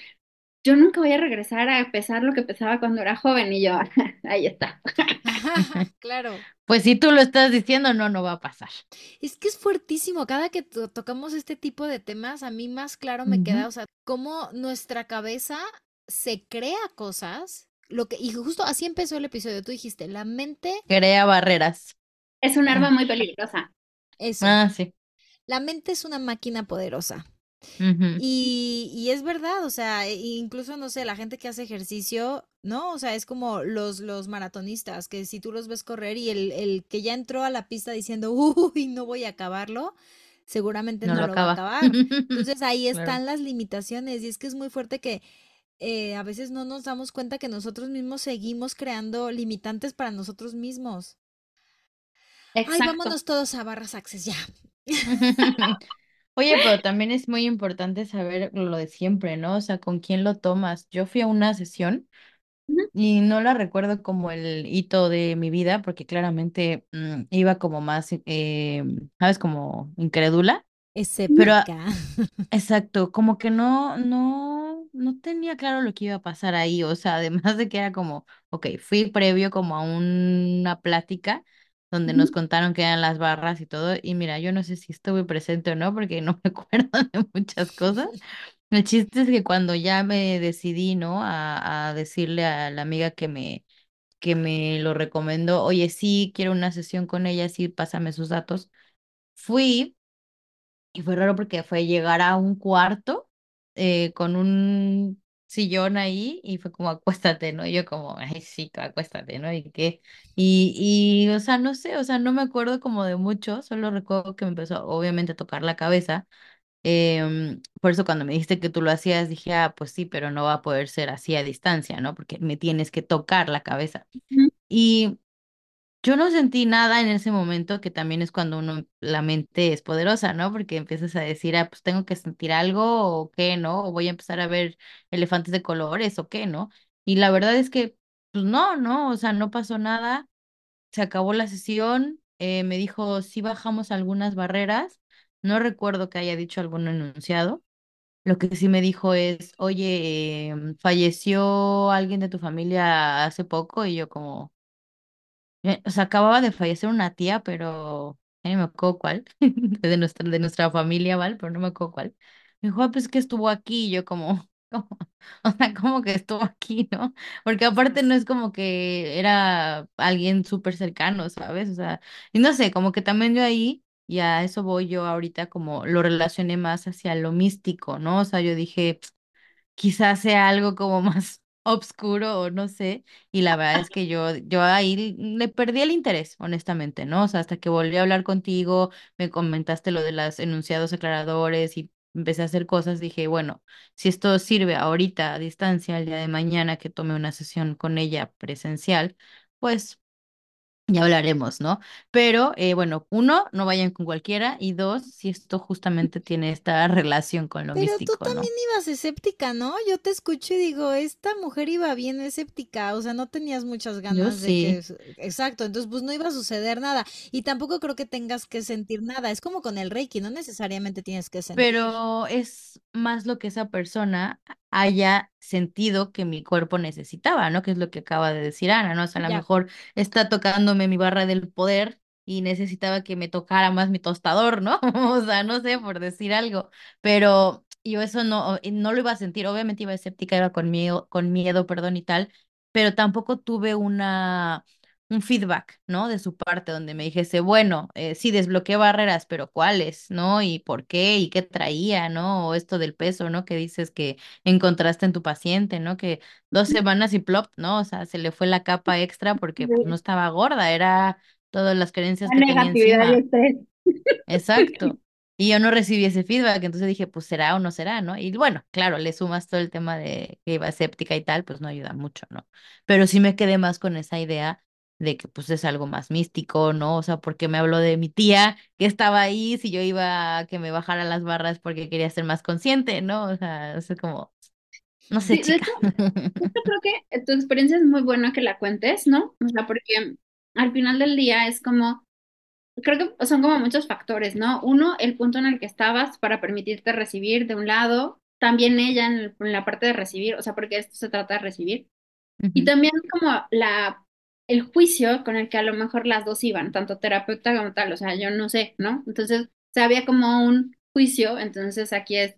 yo nunca voy a regresar a pesar lo que pesaba cuando era joven y yo, ahí está. claro. Pues si tú lo estás diciendo, no, no va a pasar. Es que es fuertísimo. Cada que tocamos este tipo de temas, a mí más claro me queda, o sea, cómo nuestra cabeza se crea cosas lo que, y justo así empezó el episodio. Tú dijiste, la mente crea barreras. Es un arma muy peligrosa. Eso. Ah, sí. La mente es una máquina poderosa. y, y, es verdad, o sea, e, incluso, no sé, la gente que hace ejercicio, ¿no? O sea, es como los, los maratonistas, que si tú los ves correr y el, el que ya entró a la pista diciendo, uy, no voy a acabarlo, seguramente no, lo, va a acabar. Entonces ahí están las limitaciones y es que es muy fuerte que eh, a veces no nos damos cuenta que nosotros mismos seguimos creando limitantes para nosotros mismos. Ay, vámonos todos a Barras Access ya. Oye, pero también es muy importante saber lo de siempre, ¿no? O sea, con quién lo tomas. Yo fui a una sesión y no la recuerdo como el hito de mi vida, porque claramente mm, iba como más, eh, ¿sabes? Como incrédula. Pero, Escéptica. exacto, como que no, no, no tenía claro lo que iba a pasar ahí. O sea, además de que era como, ok, fui previo como a una plática donde nos contaron que eran las barras y todo. Y mira, yo no sé si estuve presente o no, porque no me acuerdo de muchas cosas. El chiste es que cuando ya me decidí, ¿no? A, a decirle a la amiga que me, que me lo recomendó, oye, sí, quiero una sesión con ella, sí, pásame sus datos. Fui y fue raro porque fue llegar a un cuarto eh, con un sillón ahí y fue como acuéstate, ¿no? Y yo como, ay, sí, acuéstate, ¿no? Y qué, y, y, o sea, no sé, o sea, no me acuerdo como de mucho, solo recuerdo que me empezó obviamente a tocar la cabeza Em, por eso cuando me dijiste que tú lo hacías, dije, ah, pues sí, pero no va a poder ser así a distancia, ¿no? Porque me tienes que tocar la cabeza. ujú, Y yo no sentí nada en ese momento, que también es cuando uno, la mente es poderosa, ¿no? Porque empiezas a decir, ah, pues tengo que sentir algo o qué, ¿no? O voy a empezar a ver elefantes de colores o qué, ¿no? Y la verdad es que, pues no, ¿no? O sea, no pasó nada, se acabó la sesión, eh, me dijo, sí bajamos algunas barreras, no recuerdo que haya dicho algún enunciado. Lo que sí me dijo es, oye, em, falleció alguien de tu familia hace poco y yo como, o sea, acababa de fallecer una tía, pero ya ni me acuerdo cuál, de nuestra, de nuestra familia, ¿vale? Pero no me acuerdo cuál. Me dijo, ah, pues que estuvo aquí yo como, como, o sea, como que estuvo aquí, ¿no? Porque aparte no es como que era alguien súper cercano, ¿sabes? O sea, y no sé, como que también yo ahí, y a eso voy yo ahorita como lo relacioné más hacia lo místico, ¿no? O sea, yo dije quizás sea algo como más obscuro o no sé, y la verdad es que yo, yo ahí le perdí el interés, honestamente, ¿no? O sea, hasta que volví a hablar contigo, me comentaste lo de los enunciados aclaradores y empecé a hacer cosas, dije, bueno, si esto sirve ahorita a distancia, el día de mañana que tome una sesión con ella presencial, pues ya hablaremos, ¿no? Pero eh, bueno, uno, no vayan con cualquiera y dos, si esto justamente tiene esta relación con lo Pero tú también ¿no? ibas escéptica, ¿no? Yo te escucho y digo, esta mujer iba bien escéptica, o sea, no tenías muchas Yo ganas de que... sí. s- Exacto, entonces pues no iba a suceder nada. Y tampoco creo que tengas que sentir nada. Es como con el Reiki, no necesariamente tienes que sentir. pero es más lo que esa persona haya sentido que mi cuerpo necesitaba, ¿no? Que es lo que acaba de decir Ana, ¿no? O sea, a lo mejor está tocándome mi barra del poder y necesitaba que me tocara más mi tostador, ¿no? O sea, no sé, por decir algo, pero yo eso no, no lo iba a sentir, obviamente iba escéptica, iba con miedo, con miedo, perdón y tal, pero tampoco tuve una un feedback, ¿no? De su parte, donde me dijese, bueno, eh, sí, desbloqueé barreras, pero ¿cuáles, no? ¿Y por qué? ¿Y qué traía, no? O esto del peso, ¿no? Que dices que encontraste en tu paciente, ¿no? Que dos semanas y plop, ¿no? O sea, se le fue la capa extra porque pues no estaba gorda, era todas las creencias La que tenía negatividad y encima. Exacto. Y yo no recibí ese feedback, entonces dije, pues será o no será, ¿no? Y bueno, claro, le sumas todo el tema de que iba escéptica y tal, pues no ayuda mucho, ¿no? Pero sí me quedé más con esa idea de que pues es algo más místico, ¿no? O sea, porque me habló de mi tía que estaba ahí, si yo iba a que me bajara las barras porque quería ser más consciente, ¿no? O sea, es como, no sé, Sí, de chica. hecho, yo creo que tu experiencia es muy buena que la cuentes, ¿no? O sea, porque al final del día es como, creo que son como muchos factores, ¿no? Uno, el punto en el que estabas para permitirte recibir de un lado, también ella en, el- en la parte de recibir, o sea, porque esto se trata de recibir. Y también como la, el juicio con el que a lo mejor las dos iban, tanto terapeuta como tal, o sea, yo no sé, ¿no? Entonces, o sea, había como un juicio, entonces aquí es,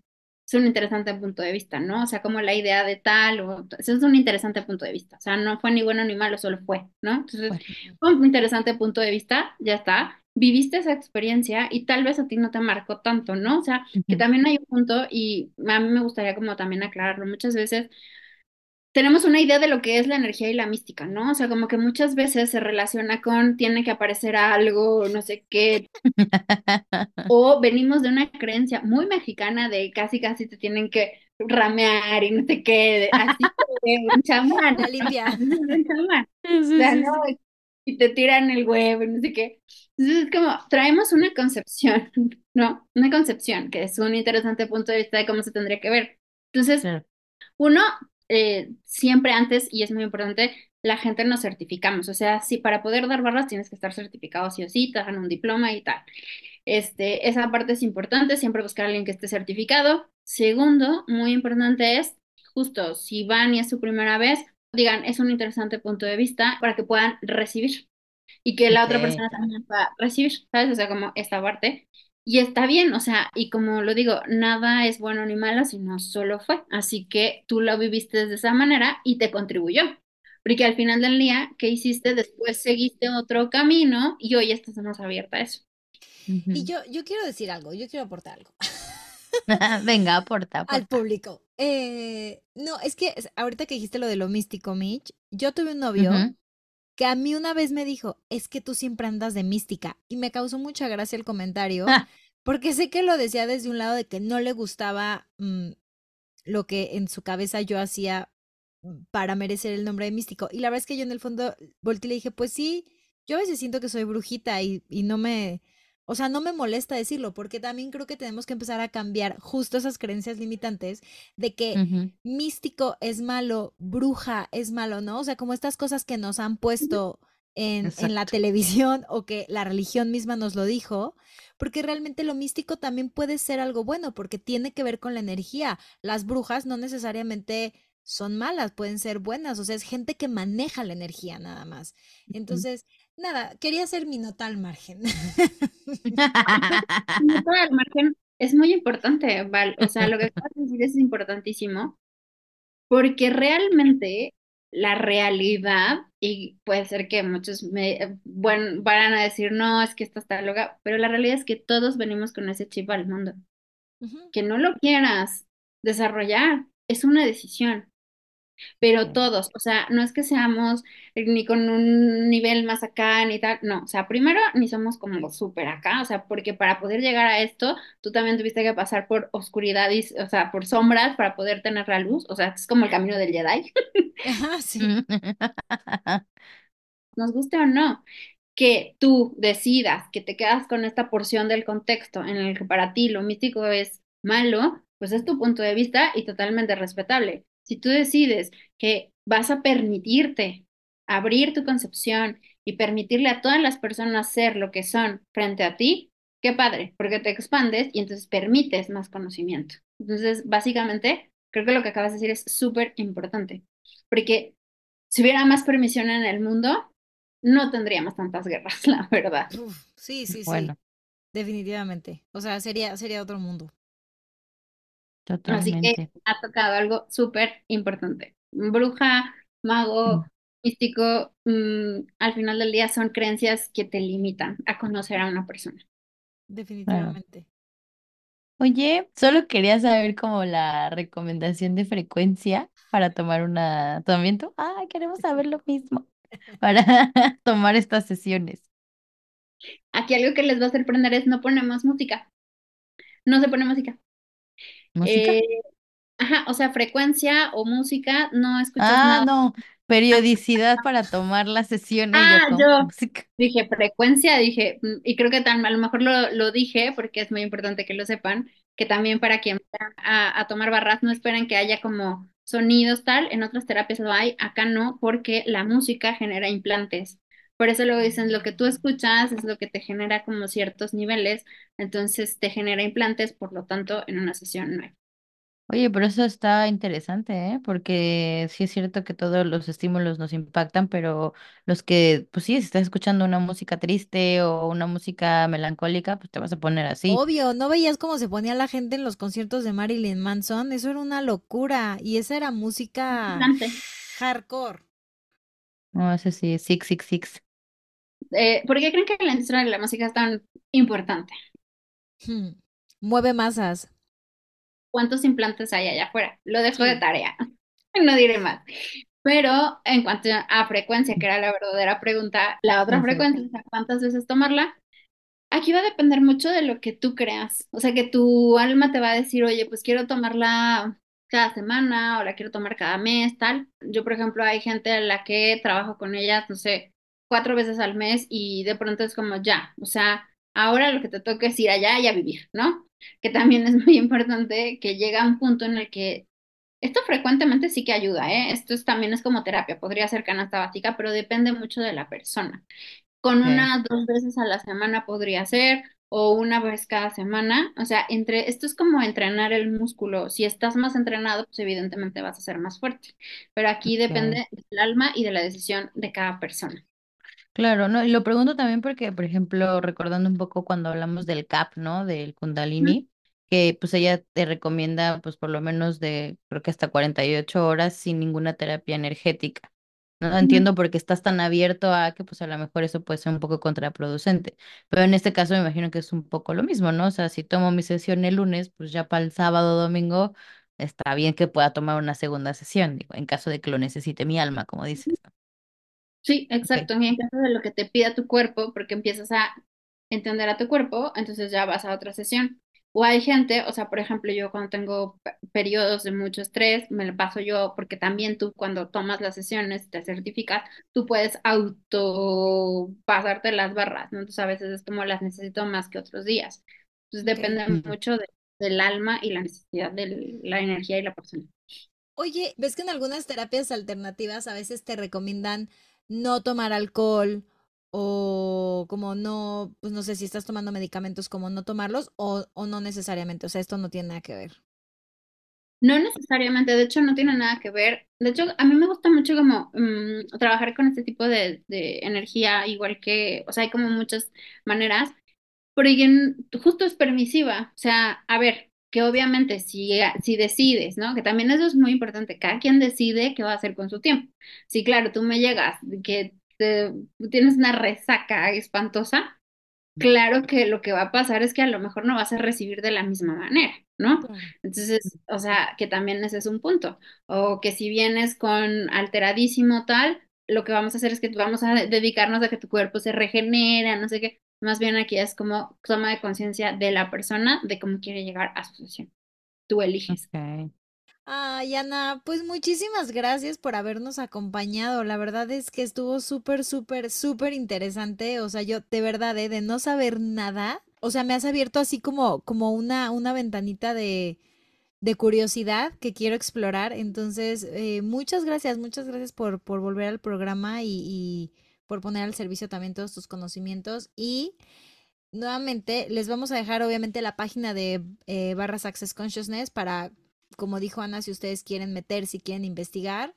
es un interesante punto de vista, ¿no? O sea, como la idea de tal, o, eso es un interesante punto de vista, o sea, no fue ni bueno ni malo, solo fue, ¿no? Entonces, Bueno, fue un interesante punto de vista, ya está. Viviste esa experiencia y tal vez a ti no te marcó tanto, ¿no? O sea, que también hay un punto y a mí me gustaría como también aclararlo. Muchas veces tenemos una idea de lo que es la energía y la mística, ¿no? O sea, como que muchas veces se relaciona con tiene que aparecer algo, no sé qué, o venimos de una creencia muy mexicana de casi casi te tienen que ramear y no sé qué, así de un chamán, un chamán. O sea, no, y te tiran el huevo y no sé qué. Entonces, es como traemos una concepción, ¿no? Una concepción que es un interesante punto de vista de cómo se tendría que ver. Entonces, uno, eh, siempre antes, y es muy importante, la gente nos certificamos. O sea, si para poder dar barras tienes que estar certificado sí o sí, te dan un diploma y tal. Este, esa parte es importante, siempre buscar a alguien que esté certificado. Segundo, muy importante es, justo, si van y es su primera vez, digan, es un interesante punto de vista para que puedan recibir y que la otra persona también pueda recibir, ¿sabes? O sea, como esta parte. Y está bien, o sea, y como lo digo, nada es bueno ni malo, sino solo fue. Así que tú lo viviste de esa manera y te contribuyó. Porque al final del día, ¿qué hiciste? Después seguiste otro camino y hoy estás más abierta a eso. Y yo, yo quiero decir algo, yo quiero aportar algo. Venga, aporta, Al público. Eh, no, es que ahorita que dijiste lo de lo místico, Mitch, yo tuve un novio que a mí una vez me dijo, es que tú siempre andas de mística. Y me causó mucha gracia el comentario, ah. porque sé que lo decía desde un lado de que no le gustaba mm, lo que en su cabeza yo hacía mm, para merecer el nombre de místico. Y la verdad es que yo en el fondo volteé y le dije, pues sí, yo a veces siento que soy brujita y, y no me o sea, no me molesta decirlo, porque también creo que tenemos que empezar a cambiar justo esas creencias limitantes de que místico es malo, bruja es malo, ¿no? O sea, como estas cosas que nos han puesto en, en, la televisión o que la religión misma nos lo dijo, porque realmente lo místico también puede ser algo bueno, porque tiene que ver con la energía. Las brujas no necesariamente son malas, pueden ser buenas, o sea, es gente que maneja la energía nada más. Entonces, nada, quería hacer mi nota al margen. nota al margen es muy importante, Val. O sea, lo que acabas de decir es importantísimo, porque realmente la realidad, y puede ser que muchos me bueno, van a decir, no, es que esto está loca, pero la realidad es que todos venimos con ese chip al mundo. Que no lo quieras desarrollar, es una decisión pero todos, o sea, no es que seamos ni con un nivel más acá ni tal, no, o sea, primero ni somos como súper acá, o sea, porque para poder llegar a esto, tú también tuviste que pasar por oscuridad, y, o sea, por sombras para poder tener la luz, o sea, es como el camino del Jedi. Ajá, sí. Nos guste o no, que tú decidas que te quedas con esta porción del contexto en el que para ti lo místico es malo, pues es tu punto de vista y totalmente respetable. Si tú decides que vas a permitirte abrir tu concepción y permitirle a todas las personas ser lo que son frente a ti, qué padre, porque te expandes y entonces permites más conocimiento. Entonces, básicamente, creo que lo que acabas de decir es súper importante, porque si hubiera más permisión en el mundo, no tendríamos tantas guerras, la verdad. sí, sí, sí. Definitivamente. O sea, sería, sería otro mundo. Así que ha tocado algo súper importante. Bruja, mago, mm. místico, mm, al final del día son creencias que te limitan a conocer a una persona. Definitivamente. Oye, solo quería saber como la recomendación de frecuencia para tomar una tomamiento. Ah, queremos saber lo mismo para tomar estas sesiones. Aquí algo que les va a sorprender es no ponemos música. No se pone música. ¿Música? Eh, ajá, o sea, frecuencia o música, no escuchas ah, nada. no, periodicidad para tomar la sesión. Ah, yo, dije frecuencia, dije, mm, y creo que tan, a lo mejor lo, lo dije porque es muy importante que lo sepan, que también para quien va a, a tomar barras no esperen que haya como sonidos tal, en otras terapias lo hay, acá no, porque la música genera implantes. Por eso luego dicen, lo que tú escuchas es lo que te genera como ciertos niveles, entonces te genera implantes, por lo tanto, en una sesión no hay. Oye, pero eso está interesante, ¿eh? Porque sí es cierto que todos los estímulos nos impactan, pero los que, pues sí, si estás escuchando una música triste o una música melancólica, pues te vas a poner así. Obvio, ¿no veías cómo se ponía la gente en los conciertos de Marilyn Manson? Eso era una locura y esa era música hardcore. No, ese sí, Six Six Six. Eh, ¿Por qué creen que la industria de la música es tan importante? Hmm, mueve masas. ¿Cuántos implantes hay allá afuera? Lo dejo de tarea, no diré más. Pero en cuanto a frecuencia, que era la verdadera pregunta, la otra frecuencia, ¿cuántas veces tomarla? Aquí va a depender mucho de lo que tú creas. O sea, que tu alma te va a decir, oye, pues quiero tomarla cada semana o la quiero tomar cada mes, tal. Yo, por ejemplo, hay gente a la que trabajo con ellas, no sé, cuatro veces al mes y de pronto es como ya, o sea, ahora lo que te toca es ir allá y a vivir, ¿no? Que también es muy importante que llega un punto en el que Esto frecuentemente sí que ayuda, ¿eh? Esto es, también es como terapia, podría ser canasta básica, pero depende mucho de la persona. Con Ok, una, dos veces a la semana podría ser, o una vez cada semana. O sea, entre, esto es como entrenar el músculo. Si estás más entrenado, pues evidentemente vas a ser más fuerte. Pero aquí depende del alma y de la decisión de cada persona. Claro, no, y lo pregunto también porque, por ejemplo, recordando un poco cuando hablamos del CAP, ¿no? Del Kundalini, que pues ella te recomienda pues por lo menos de, creo que hasta 48 horas sin ninguna terapia energética. No entiendo por qué estás tan abierto a que pues a lo mejor eso puede ser un poco contraproducente, pero en este caso me imagino que es un poco lo mismo, ¿no? O sea, si tomo mi sesión el lunes, pues ya para el sábado o domingo está bien que pueda tomar una segunda sesión, digo, en caso de que lo necesite mi alma, como dices. Sí, exacto. Y en caso de lo que te pida tu cuerpo, porque empiezas a entender a tu cuerpo, entonces ya vas a otra sesión. O hay gente, o sea, por ejemplo, yo cuando tengo pe- periodos de mucho estrés, me lo paso yo, porque también tú cuando tomas las sesiones, te certificas, tú puedes auto pasarte las barras, ¿no? Entonces a veces es como las necesito más que otros días. Entonces depende mucho de- del alma y la necesidad de la energía y la persona. Oye, ¿ves que en algunas terapias alternativas a veces te recomiendan no tomar alcohol o como no, pues no sé si estás tomando medicamentos como no tomarlos o, o no necesariamente? O sea, esto no tiene nada que ver. No necesariamente, de hecho no tiene nada que ver. De hecho, a mí me gusta mucho como mm, trabajar con este tipo de, de energía, igual que, o sea, hay como muchas maneras, pero justo es permisiva. O sea, a ver, que obviamente si, si decides, ¿no? Que también eso es muy importante, cada quien decide qué va a hacer con su tiempo. Sí, claro, tú me llegas, que te- tienes una resaca espantosa claro que lo que va a pasar es que a lo mejor no vas a recibir de la misma manera, ¿no? Entonces, o sea, que también ese es un punto. O que si vienes con alteradísimo tal, lo que vamos a hacer es que vamos a dedicarnos a que tu cuerpo se regenera, no sé qué. Más bien aquí es como toma de conciencia de la persona de cómo quiere llegar a su sesión. Tú eliges. Ok. Ay, Ana, pues muchísimas gracias por habernos acompañado. La verdad es que estuvo súper, súper, súper interesante. O sea, yo de verdad, eh, de no saber nada, o sea, me has abierto así como, como una, una ventanita de, de curiosidad que quiero explorar. Entonces, eh, muchas gracias, muchas gracias por, por volver al programa y, por poner al servicio también todos tus conocimientos. Y nuevamente les vamos a dejar obviamente la página de eh, Barras Access Consciousness para, como dijo Ana, si ustedes quieren meter, si quieren investigar,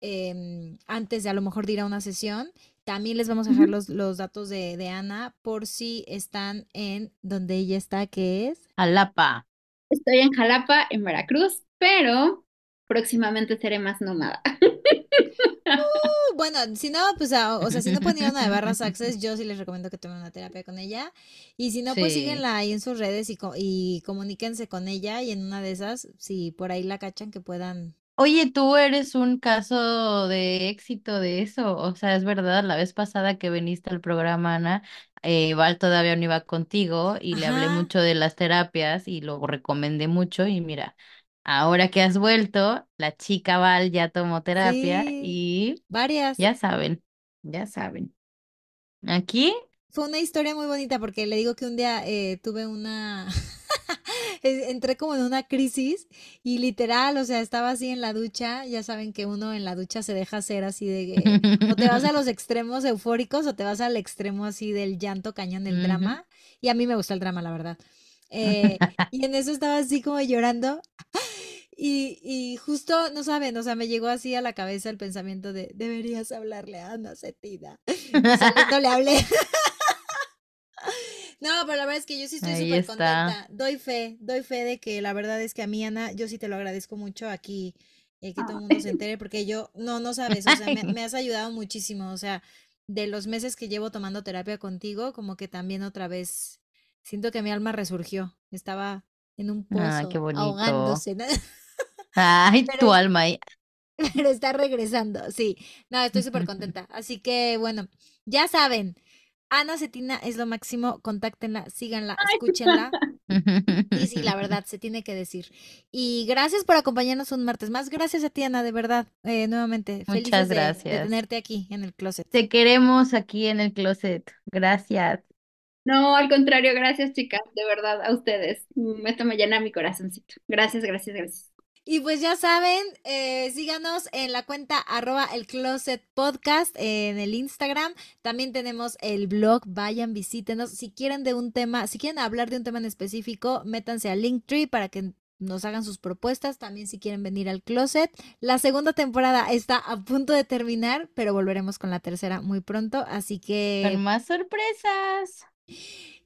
em, antes de a lo mejor de ir a una sesión. También les vamos a dejar los, los datos de, de Ana por si están en donde ella está, que es Jalapa. Estoy en Jalapa, en Veracruz, pero próximamente seré más nómada. Bueno, si no, pues, a- o sea, si no pueden ir a una de Barras Access, yo sí les recomiendo que tomen una terapia con ella. Y si no, pues Sí. síguenla ahí en sus redes y, y comuníquense con ella. Y en una de esas, si por ahí la cachan, que puedan. Oye, tú eres un caso de éxito de eso. O sea, es verdad, la vez pasada que viniste al programa, Ana, eh, Val todavía no iba contigo y le hablé mucho de las terapias y lo recomendé mucho. Y mira, ahora que has vuelto, la chica Val ya tomó terapia sí, y varias. ya saben, ya saben. Aquí, Fue una historia muy bonita porque le digo que un día eh, tuve una... Entré como en una crisis y literal, o sea, estaba así en la ducha. Ya saben que uno en la ducha se deja hacer así de que o te vas a los extremos eufóricos o te vas al extremo así del llanto cañón del Ujú. drama. Y a mí me gusta el drama, la verdad. Eh, y en eso estaba así como llorando y, y justo, no saben, o sea, me llegó así a la cabeza el pensamiento de, deberías hablarle a Ana Cetina. Saliendo le hablé. No, pero la verdad es que yo sí estoy súper contenta. Doy fe, doy fe de que la verdad es que a mí, Ana, yo sí te lo agradezco mucho aquí, eh, que todo el mundo se entere, porque yo, no, no sabes, o sea, me, me has ayudado muchísimo, o sea, de los meses que llevo tomando terapia contigo, como que también otra vez siento que mi alma resurgió. Estaba en un qué pozo, bonito. ahogándose, ¿no? Ay, Pero tu alma ahí. pero está regresando, sí. No, estoy súper contenta. Así que, bueno, ya saben, Ana Cetina es lo máximo. Contáctenla, síganla, escúchenla. Y sí, la verdad, se tiene que decir. Y gracias por acompañarnos un martes más. Gracias a ti, Ana, de verdad. Eh, nuevamente, Muchas felices de, de gracias. tenerte aquí en el closet. Te queremos aquí en el closet. Gracias. No, al contrario, gracias chicas, de verdad, a ustedes. Mm, Esto me llena mi corazoncito. Gracias, gracias, gracias. Y pues ya saben, eh, síganos en la cuenta arroba el closet podcast en el Instagram. También tenemos el blog, vayan, visítenos. Si quieren de un tema, si quieren hablar de un tema en específico, métanse a Linktree para que nos hagan sus propuestas. También si quieren venir al closet. La segunda temporada está a punto de terminar, pero volveremos con la tercera muy pronto. Así que... Con más sorpresas.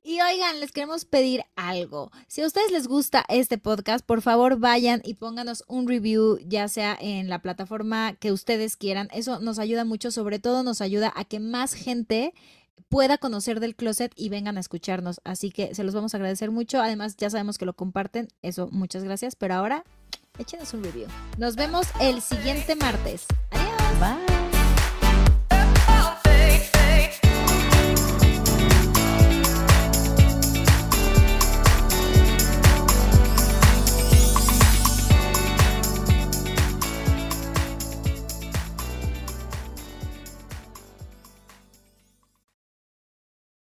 Y oigan, les queremos pedir algo. Si a ustedes les gusta este podcast, por favor vayan y pónganos un review, ya sea en la plataforma que ustedes quieran. Eso nos ayuda mucho, sobre todo nos ayuda a que más gente pueda conocer del closet y vengan a escucharnos. Así que se los vamos a agradecer mucho. Además, ya sabemos que lo comparten. Eso, muchas gracias. Pero ahora, échenos un review. Nos vemos el siguiente martes. Adiós. Bye.